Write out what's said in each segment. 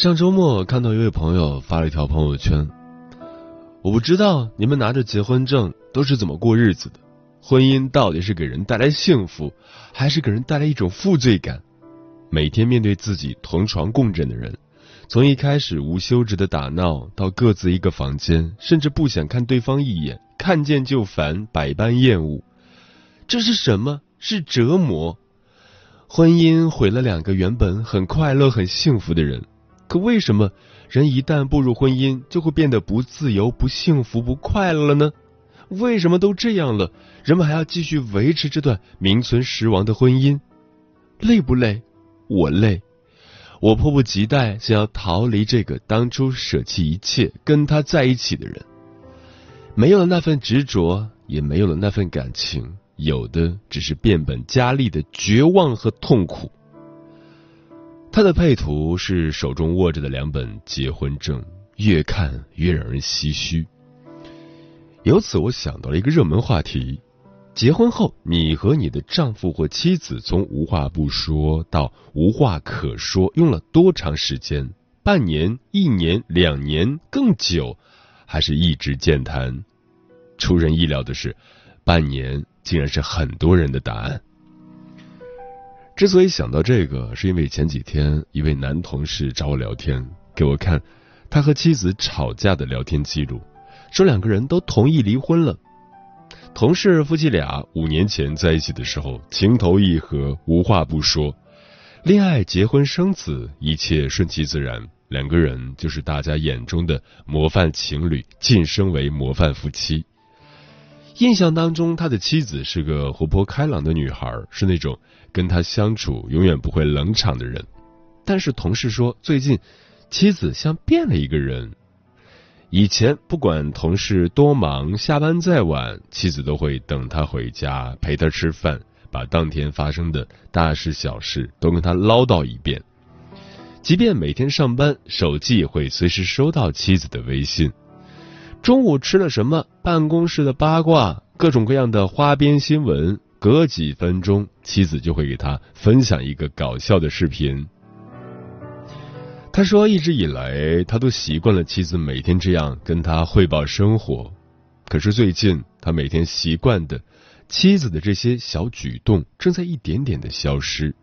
上周末看到一位朋友发了一条朋友圈，我不知道你们拿着结婚证都是怎么过日子的。婚姻到底是给人带来幸福，还是给人带来一种负罪感？每天面对自己同床共枕的人，从一开始无休止的打闹，到各自一个房间，甚至不想看对方一眼，看见就烦，百般厌恶，这是什么？是折磨。婚姻毁了两个原本很快乐、很幸福的人。可为什么人一旦步入婚姻，就会变得不自由、不幸福、不快乐了呢？为什么都这样了，人们还要继续维持这段名存实亡的婚姻？累不累？我累，我迫不及待想要逃离这个当初舍弃一切跟他在一起的人。没有了那份执着，也没有了那份感情，有的只是变本加厉的绝望和痛苦。他的配图是手中握着的两本结婚证，越看越让人唏嘘。由此，我想到了一个热门话题：结婚后，你和你的丈夫或妻子从无话不说到无话可说，用了多长时间？半年、一年、两年，更久，还是一直健谈？出人意料的是，半年竟然是很多人的答案。之所以想到这个，是因为前几天一位男同事找我聊天，给我看他和妻子吵架的聊天记录，说两个人都同意离婚了。同事夫妻俩五年前在一起的时候情投意合，无话不说，恋爱、结婚、生子，一切顺其自然，两个人就是大家眼中的模范情侣，晋升为模范夫妻。印象当中，他的妻子是个活泼开朗的女孩，是那种跟他相处永远不会冷场的人。但是同事说，最近妻子像变了一个人。以前不管同事多忙，下班再晚，妻子都会等他回家，陪他吃饭，把当天发生的大事小事都跟他唠叨一遍。即便每天上班，手机也会随时收到妻子的微信。中午吃了什么？办公室的八卦，各种各样的花边新闻，隔几分钟，妻子就会给他分享一个搞笑的视频。他说，一直以来他都习惯了妻子每天这样跟他汇报生活，可是最近他每天习惯的妻子的这些小举动正在一点点的消失。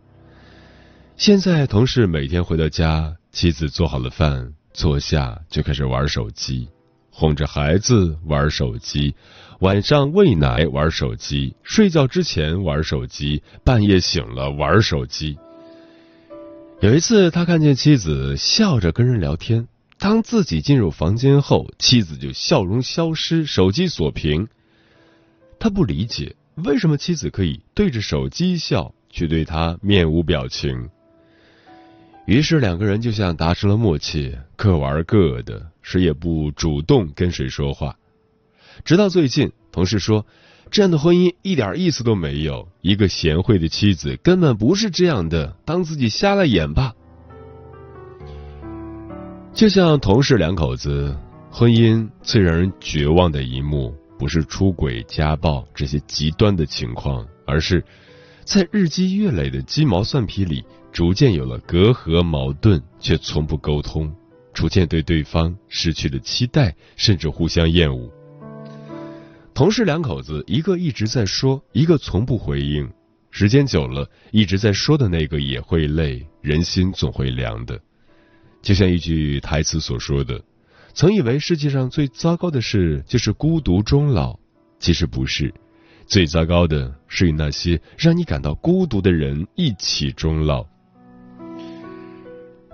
现在同事每天回到家，妻子做好了饭，坐下就开始玩手机。哄着孩子玩手机，晚上喂奶玩手机，睡觉之前玩手机，半夜醒了玩手机。有一次，他看见妻子笑着跟人聊天，当自己进入房间后，妻子就笑容消失，手机锁屏。他不理解为什么妻子可以对着手机笑，却对他面无表情。于是两个人就像达成了默契，各玩各的，谁也不主动跟谁说话。直到最近，同事说，这样的婚姻一点意思都没有。一个贤惠的妻子根本不是这样的，当自己瞎了眼吧。就像同事两口子，婚姻最让人绝望的一幕，不是出轨、家暴这些极端的情况，而是在日积月累的鸡毛蒜皮里。逐渐有了隔阂矛盾，却从不沟通；逐渐对对方失去了期待，甚至互相厌恶。同事两口子，一个一直在说，一个从不回应。时间久了，一直在说的那个也会累，人心总会凉的。就像一句台词所说的：“曾以为世界上最糟糕的事就是孤独终老，其实不是，最糟糕的是与那些让你感到孤独的人一起终老。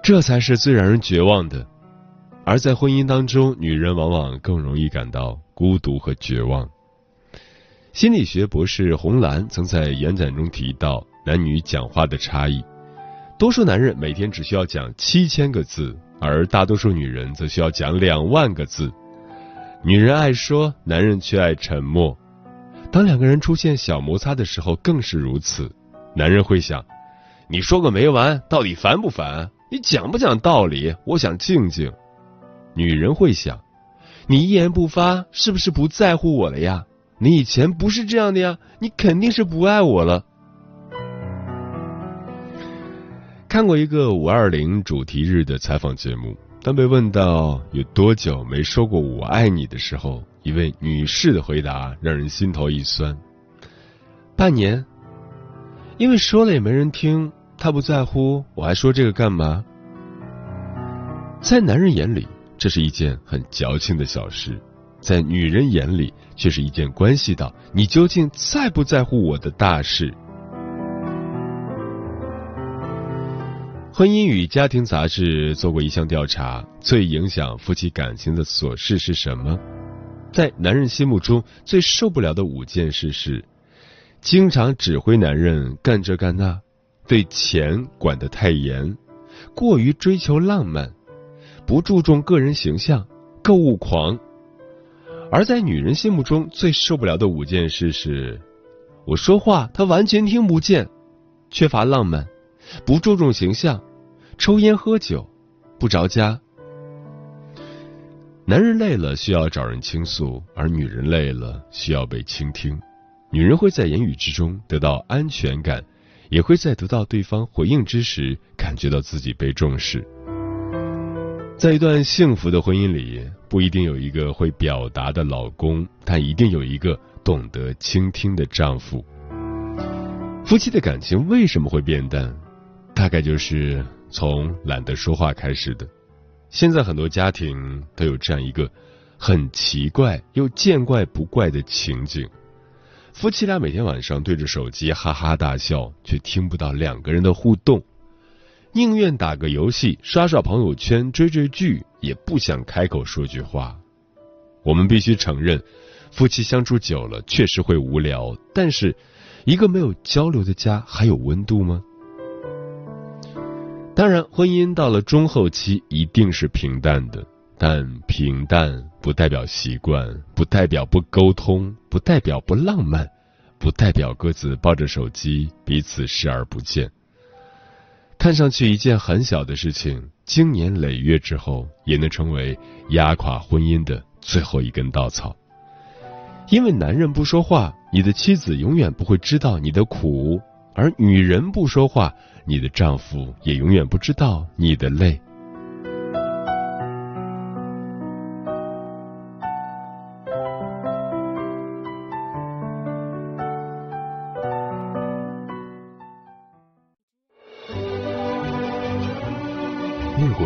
这才是最让人绝望的。而在婚姻当中，女人往往更容易感到孤独和绝望。”心理学博士红兰曾在演讲中提到男女讲话的差异。多数男人每天只需要讲七千个字，而大多数女人则需要讲两万个字。女人爱说，男人却爱沉默。当两个人出现小摩擦的时候，更是如此。男人会想：你说个没完，到底烦不烦？你讲不讲道理？我想静静。女人会想：你一言不发，是不是不在乎我了呀？你以前不是这样的呀，你肯定是不爱我了。看过一个五二零主题日的采访节目，当被问到有多久没说过我爱你的时候，一位女士的回答让人心头一酸。半年，因为说了也没人听，他不在乎，我还说这个干嘛？在男人眼里，这是一件很矫情的小事。在女人眼里，却是一件关系到你究竟在不在乎我的大事。婚姻与家庭杂志做过一项调查，最影响夫妻感情的琐事是什么？在男人心目中最受不了的五件事是：经常指挥男人干这干那，对钱管得太严，过于追求浪漫，不注重个人形象，购物狂。而在女人心目中最受不了的五件事是：我说话她完全听不见，缺乏浪漫，不注重形象，抽烟喝酒，不着家。男人累了需要找人倾诉，而女人累了需要被倾听。女人会在言语之中得到安全感，也会在得到对方回应之时感觉到自己被重视。在一段幸福的婚姻里，不一定有一个会表达的老公，但一定有一个懂得倾听的丈夫。夫妻的感情为什么会变淡？大概就是从懒得说话开始的。现在很多家庭都有这样一个很奇怪又见怪不怪的情景：夫妻俩每天晚上对着手机哈哈大笑，却听不到两个人的互动。宁愿打个游戏、刷刷朋友圈、追追剧，也不想开口说句话。我们必须承认，夫妻相处久了确实会无聊。但是，一个没有交流的家还有温度吗？当然，婚姻到了中后期一定是平淡的，但平淡不代表习惯，不代表不沟通，不代表不浪漫，不代表各自抱着手机彼此视而不见。看上去一件很小的事情，经年累月之后，也能成为压垮婚姻的最后一根稻草。因为男人不说话，你的妻子永远不会知道你的苦；而女人不说话，你的丈夫也永远不知道你的累。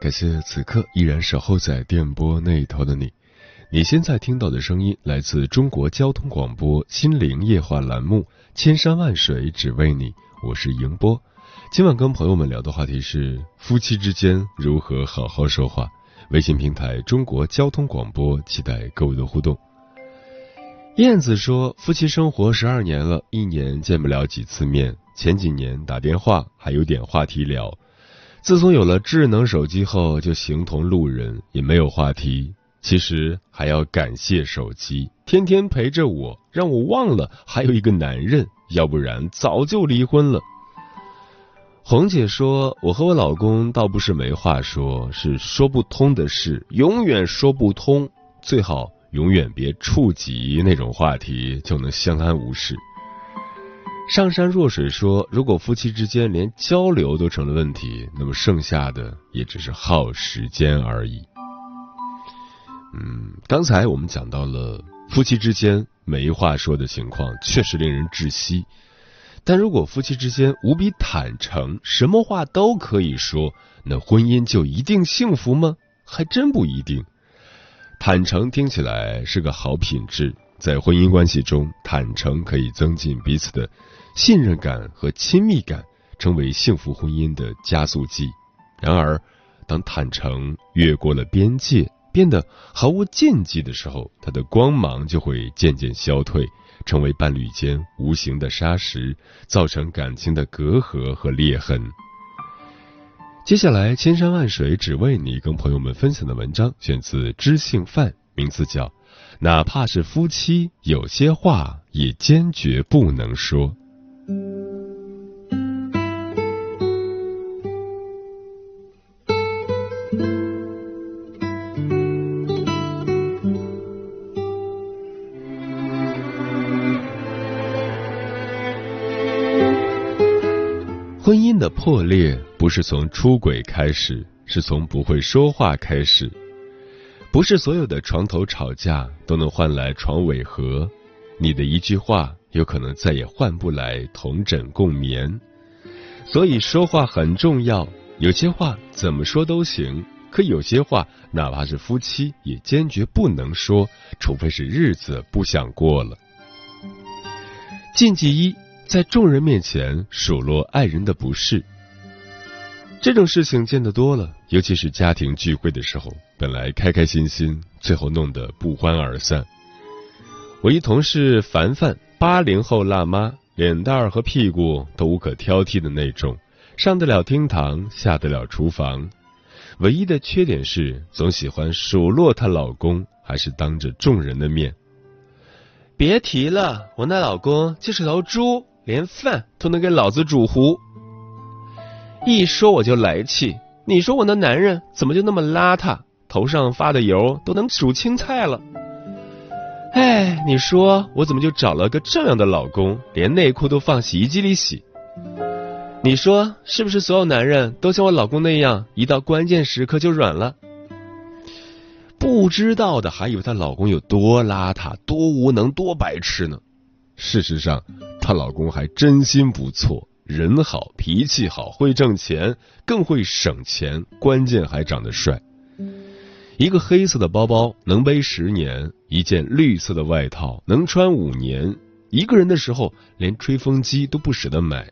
感谢此刻依然守候在电波那头的你。你现在听到的声音来自中国交通广播《心灵夜话》栏目，《千山万水只为你》，我是迎波。今晚跟朋友们聊的话题是夫妻之间如何好好说话。微信平台中国交通广播，期待各位的互动。燕子说，夫妻生活十二年了，一年见不了几次面，前几年打电话还有点话题聊。自从有了智能手机后，就形同路人，也没有话题。其实还要感谢手机，天天陪着我，让我忘了还有一个男人，要不然早就离婚了。红姐说：“我和我老公倒不是没话说，是说不通的事，永远说不通。最好永远别触及那种话题，就能相安无事。”上山若水说：“如果夫妻之间连交流都成了问题，那么剩下的也只是耗时间而已。”嗯，刚才我们讲到了夫妻之间没话说的情况，确实令人窒息。但如果夫妻之间无比坦诚，什么话都可以说，那婚姻就一定幸福吗？还真不一定。坦诚听起来是个好品质，在婚姻关系中，坦诚可以增进彼此的信任感和亲密感，成为幸福婚姻的加速剂。然而，当坦诚越过了边界，变得毫无禁忌的时候，它的光芒就会渐渐消退。成为伴侣间无形的砂石，造成感情的隔阂和裂痕。接下来，千山万水只为你，跟朋友们分享的文章选自知性范，名字叫《哪怕是夫妻，有些话也坚决不能说》。婚姻的破裂不是从出轨开始，是从不会说话开始。不是所有的床头吵架都能换来床尾和，你的一句话有可能再也换不来同枕共眠。所以说话很重要，有些话怎么说都行，可有些话哪怕是夫妻也坚决不能说，除非是日子不想过了。禁忌一。在众人面前数落爱人的不是，这种事情见得多了，尤其是家庭聚会的时候，本来开开心心，最后弄得不欢而散。我一同事凡凡，八零后辣妈，脸蛋儿和屁股都无可挑剔的那种，上得了厅堂，下得了厨房，唯一的缺点是总喜欢数落她老公，还是当着众人的面。别提了，我那老公就是头猪。连饭都能给老子煮糊，一说我就来气。你说我那男人怎么就那么邋遢？头上发的油都能煮青菜了。哎，你说我怎么就找了个这样的老公，连内裤都放洗衣机里洗？你说是不是所有男人都像我老公那样，一到关键时刻就软了？不知道的还以为她老公有多邋遢、多无能、多白痴呢。事实上。她老公还真心不错，人好，脾气好，会挣钱，更会省钱，关键还长得帅。一个黑色的包包能背十年，一件绿色的外套能穿五年。一个人的时候，连吹风机都不舍得买。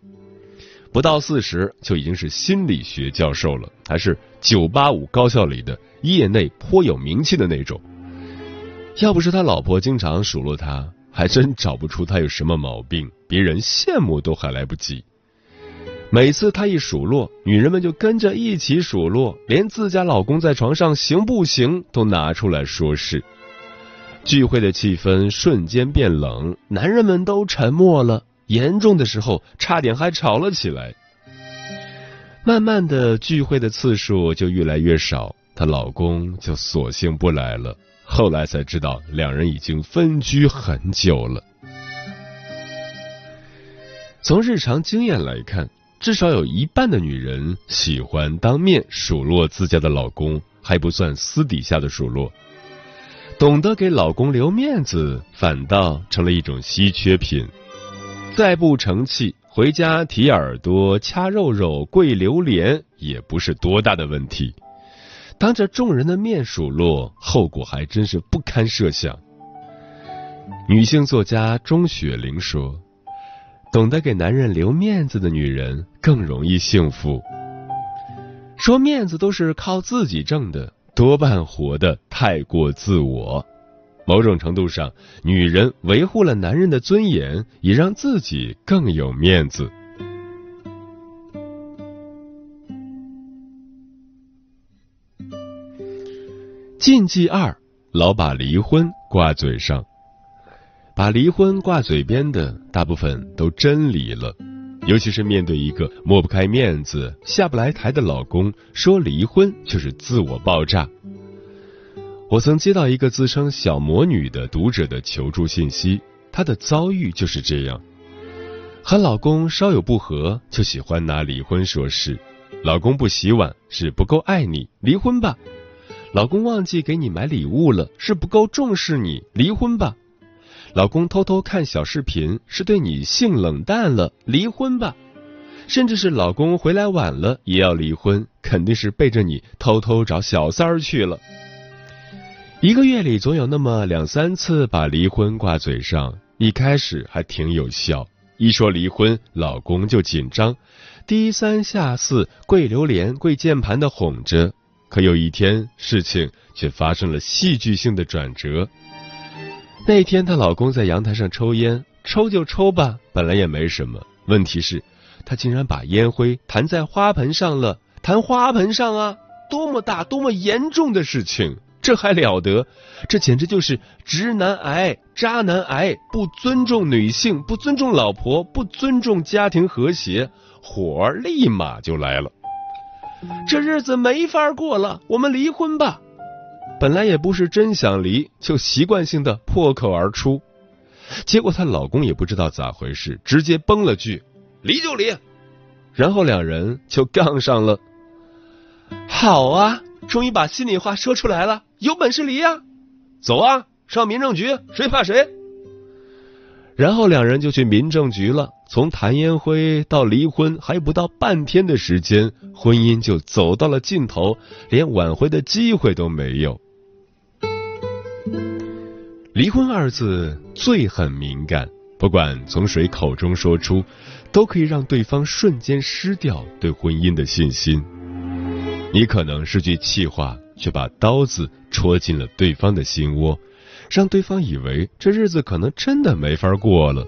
不到四十就已经是心理学教授了，还是九八五高校里的业内颇有名气的那种。要不是他老婆经常数落他。还真找不出他有什么毛病，别人羡慕都还来不及。每次他一数落，女人们就跟着一起数落，连自家老公在床上行不行都拿出来说事。聚会的气氛瞬间变冷，男人们都沉默了，严重的时候差点还吵了起来。慢慢的，聚会的次数就越来越少，她老公就索性不来了。后来才知道，两人已经分居很久了。从日常经验来看，至少有一半的女人喜欢当面数落自家的老公，还不算私底下的数落。懂得给老公留面子，反倒成了一种稀缺品。再不成器，回家提耳朵、掐肉肉、跪榴莲，也不是多大的问题。当着众人的面数落，后果还真是不堪设想。女性作家钟雪玲说：“懂得给男人留面子的女人更容易幸福。说面子都是靠自己挣的，多半活得太过自我。某种程度上，女人维护了男人的尊严，也让自己更有面子。”禁忌二：老把离婚挂嘴上。把离婚挂嘴边的，大部分都真离了。尤其是面对一个抹不开面子、下不来台的老公，说离婚就是自我爆炸。我曾接到一个自称小魔女的读者的求助信息，她的遭遇就是这样：和老公稍有不和，就喜欢拿离婚说事。老公不洗碗是不够爱你，离婚吧；老公忘记给你买礼物了，是不够重视你，离婚吧。老公偷偷看小视频，是对你性冷淡了，离婚吧；甚至是老公回来晚了，也要离婚，肯定是背着你偷偷找小三儿去了。一个月里总有那么两三次把离婚挂嘴上，一开始还挺有效，一说离婚，老公就紧张，低三下四、跪榴莲、跪键盘的哄着。可有一天，事情却发生了戏剧性的转折。那天，她老公在阳台上抽烟，抽就抽吧，本来也没什么。问题是，他竟然把烟灰弹在花盆上了，弹花盆上啊！多么大、多么严重的事情，这还了得？这简直就是直男癌、渣男癌，不尊重女性，不尊重老婆，不尊重家庭和谐，火立马就来了。这日子没法过了，我们离婚吧。本来也不是真想离，就习惯性的破口而出，结果她老公也不知道咋回事，直接崩了句“离就离”，然后两人就杠上了。好啊，终于把心里话说出来了，有本事离呀！走啊，上民政局，谁怕谁？然后两人就去民政局了。从弹烟灰到离婚，还不到半天的时间，婚姻就走到了尽头，连挽回的机会都没有。离婚二字最很敏感，不管从谁口中说出，都可以让对方瞬间失掉对婚姻的信心。你可能是句气话，却把刀子戳进了对方的心窝，让对方以为这日子可能真的没法过了。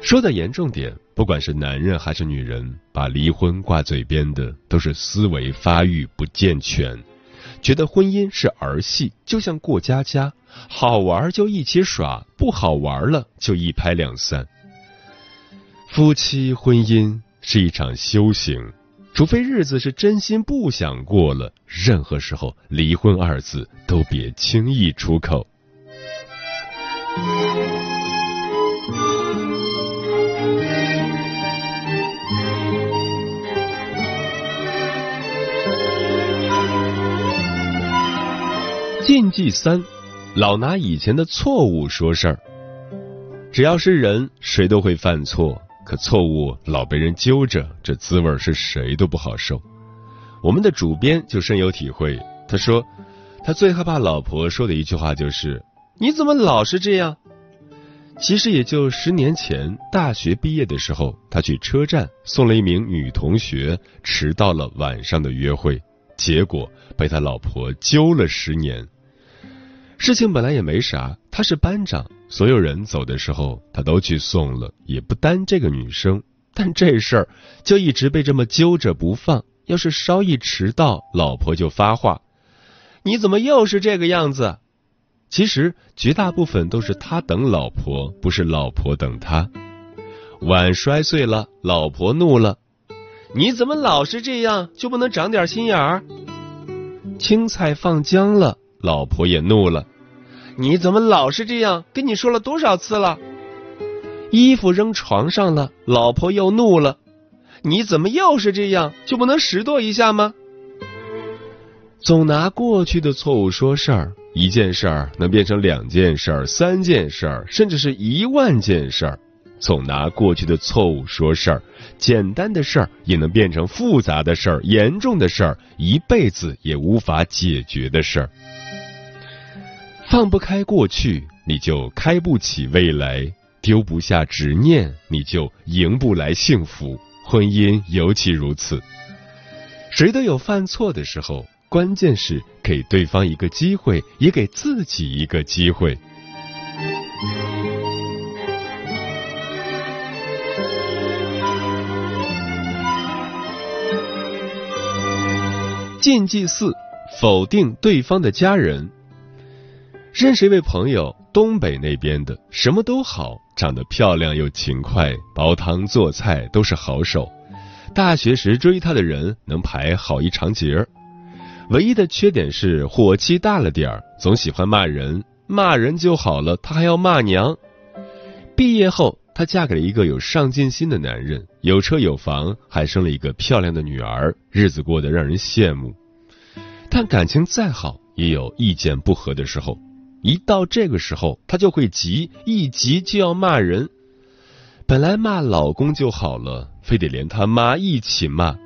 说的严重点，不管是男人还是女人，把离婚挂嘴边的，都是思维发育不健全。觉得婚姻是儿戏，就像过家家，好玩就一起耍，不好玩了就一拍两散。夫妻婚姻是一场修行，除非日子是真心不想过了，任何时候离婚二字都别轻易出口。忌三，老拿以前的错误说事儿。只要是人，谁都会犯错，可错误老被人揪着，这滋味是谁都不好受。我们的主编就深有体会，他说，他最害怕老婆说的一句话就是：“你怎么老是这样？”其实也就十年前，大学毕业的时候，他去车站送了一名女同学迟到了晚上的约会，结果被他老婆揪了十年。事情本来也没啥，他是班长，所有人走的时候他都去送了，也不单这个女生。但这事儿就一直被这么揪着不放，要是稍一迟到，老婆就发话：“你怎么又是这个样子？”其实绝大部分都是他等老婆，不是老婆等他。碗摔碎了，老婆怒了：“你怎么老是这样？就不能长点心眼儿？”青菜放姜了，老婆也怒了。你怎么老是这样？跟你说了多少次了？衣服扔床上了，老婆又怒了。你怎么又是这样？就不能拾掇一下吗？总拿过去的错误说事儿，一件事儿能变成两件事儿、三件事儿，甚至是一万件事儿。总拿过去的错误说事儿，简单的事儿也能变成复杂的事儿、严重的事儿、一辈子也无法解决的事儿。放不开过去，你就开不起未来；丢不下执念，你就赢不来幸福。婚姻尤其如此。谁都有犯错的时候，关键是给对方一个机会，也给自己一个机会。禁忌四：否定对方的家人。认识一位朋友，东北那边的，什么都好，长得漂亮又勤快，煲汤做菜都是好手。大学时追她的人能排好一长节儿，唯一的缺点是火气大了点儿，总喜欢骂人。骂人就好了，她还要骂娘。毕业后，她嫁给了一个有上进心的男人，有车有房，还生了一个漂亮的女儿，日子过得让人羡慕。但感情再好，也有意见不合的时候。一到这个时候，她就会急，一急就要骂人。本来骂老公就好了，非得连他妈一起骂。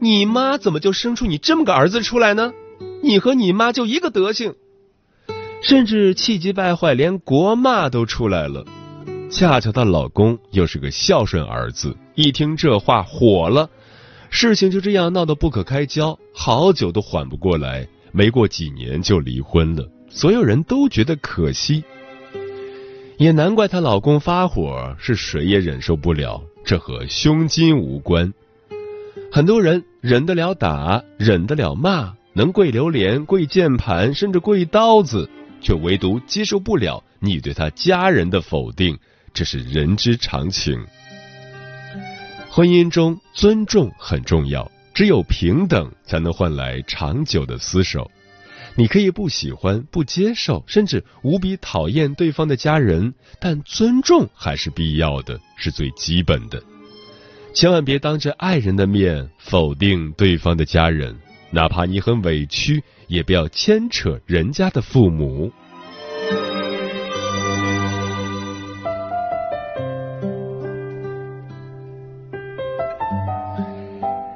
你妈怎么就生出你这么个儿子出来呢？你和你妈就一个德行。甚至气急败坏，连国骂都出来了。恰巧她老公又是个孝顺儿子，一听这话火了，事情就这样闹得不可开交，好久都缓不过来。没过几年就离婚了，所有人都觉得可惜。也难怪她老公发火，是谁也忍受不了。这和胸襟无关。很多人忍得了打，忍得了骂，能跪榴莲、跪键盘，甚至跪刀子。却唯独接受不了你对他家人的否定，这是人之常情。婚姻中尊重很重要，只有平等才能换来长久的厮守。你可以不喜欢、不接受，甚至无比讨厌对方的家人，但尊重还是必要的，是最基本的。千万别当着爱人的面否定对方的家人，哪怕你很委屈。也不要牵扯人家的父母。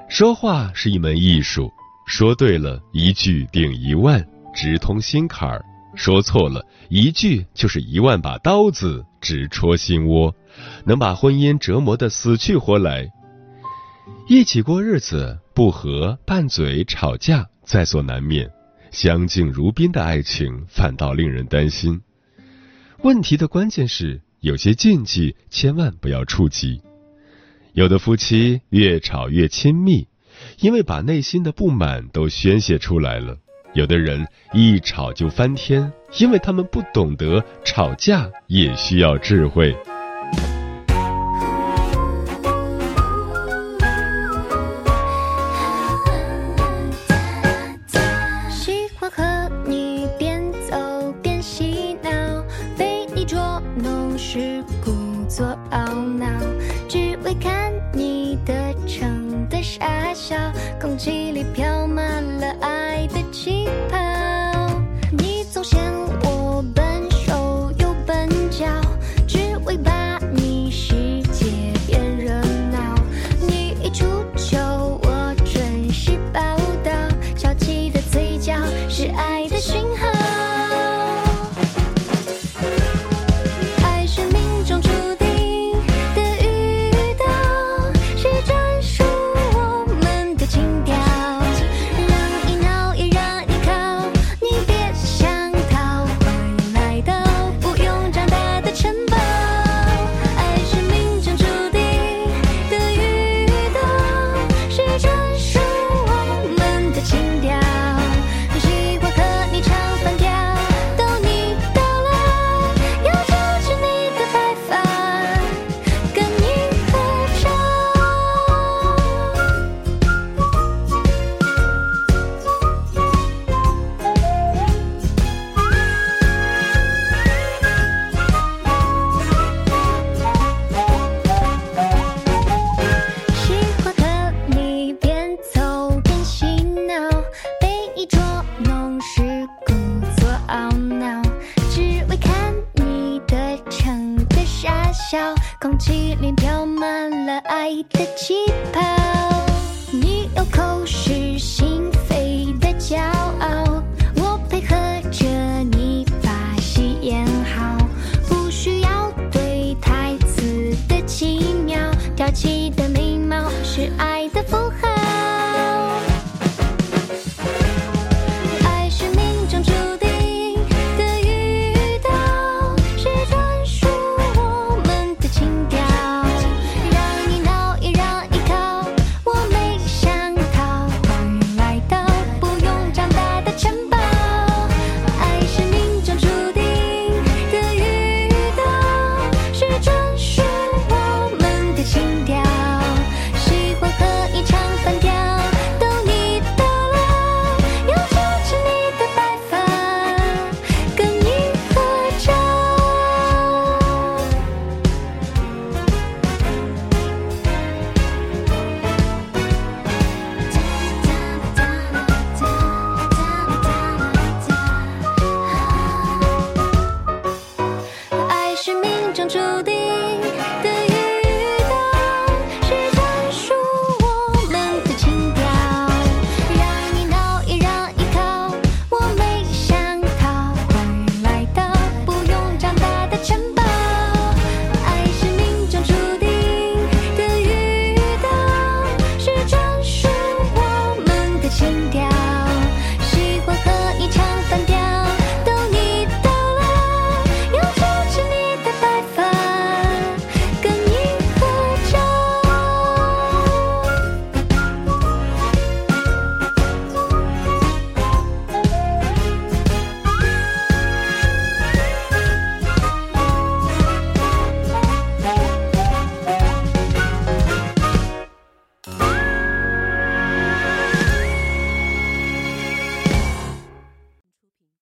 说话是一门艺术，说对了一句顶一万，直通心坎儿；说错了一句就是一万把刀子，直戳心窝，能把婚姻折磨的死去活来。一起过日子，不和拌嘴吵架在所难免。相敬如宾的爱情反倒令人担心。问题的关键是，有些禁忌千万不要触及。有的夫妻越吵越亲密，因为把内心的不满都宣泄出来了；有的人一吵就翻天，因为他们不懂得吵架也需要智慧。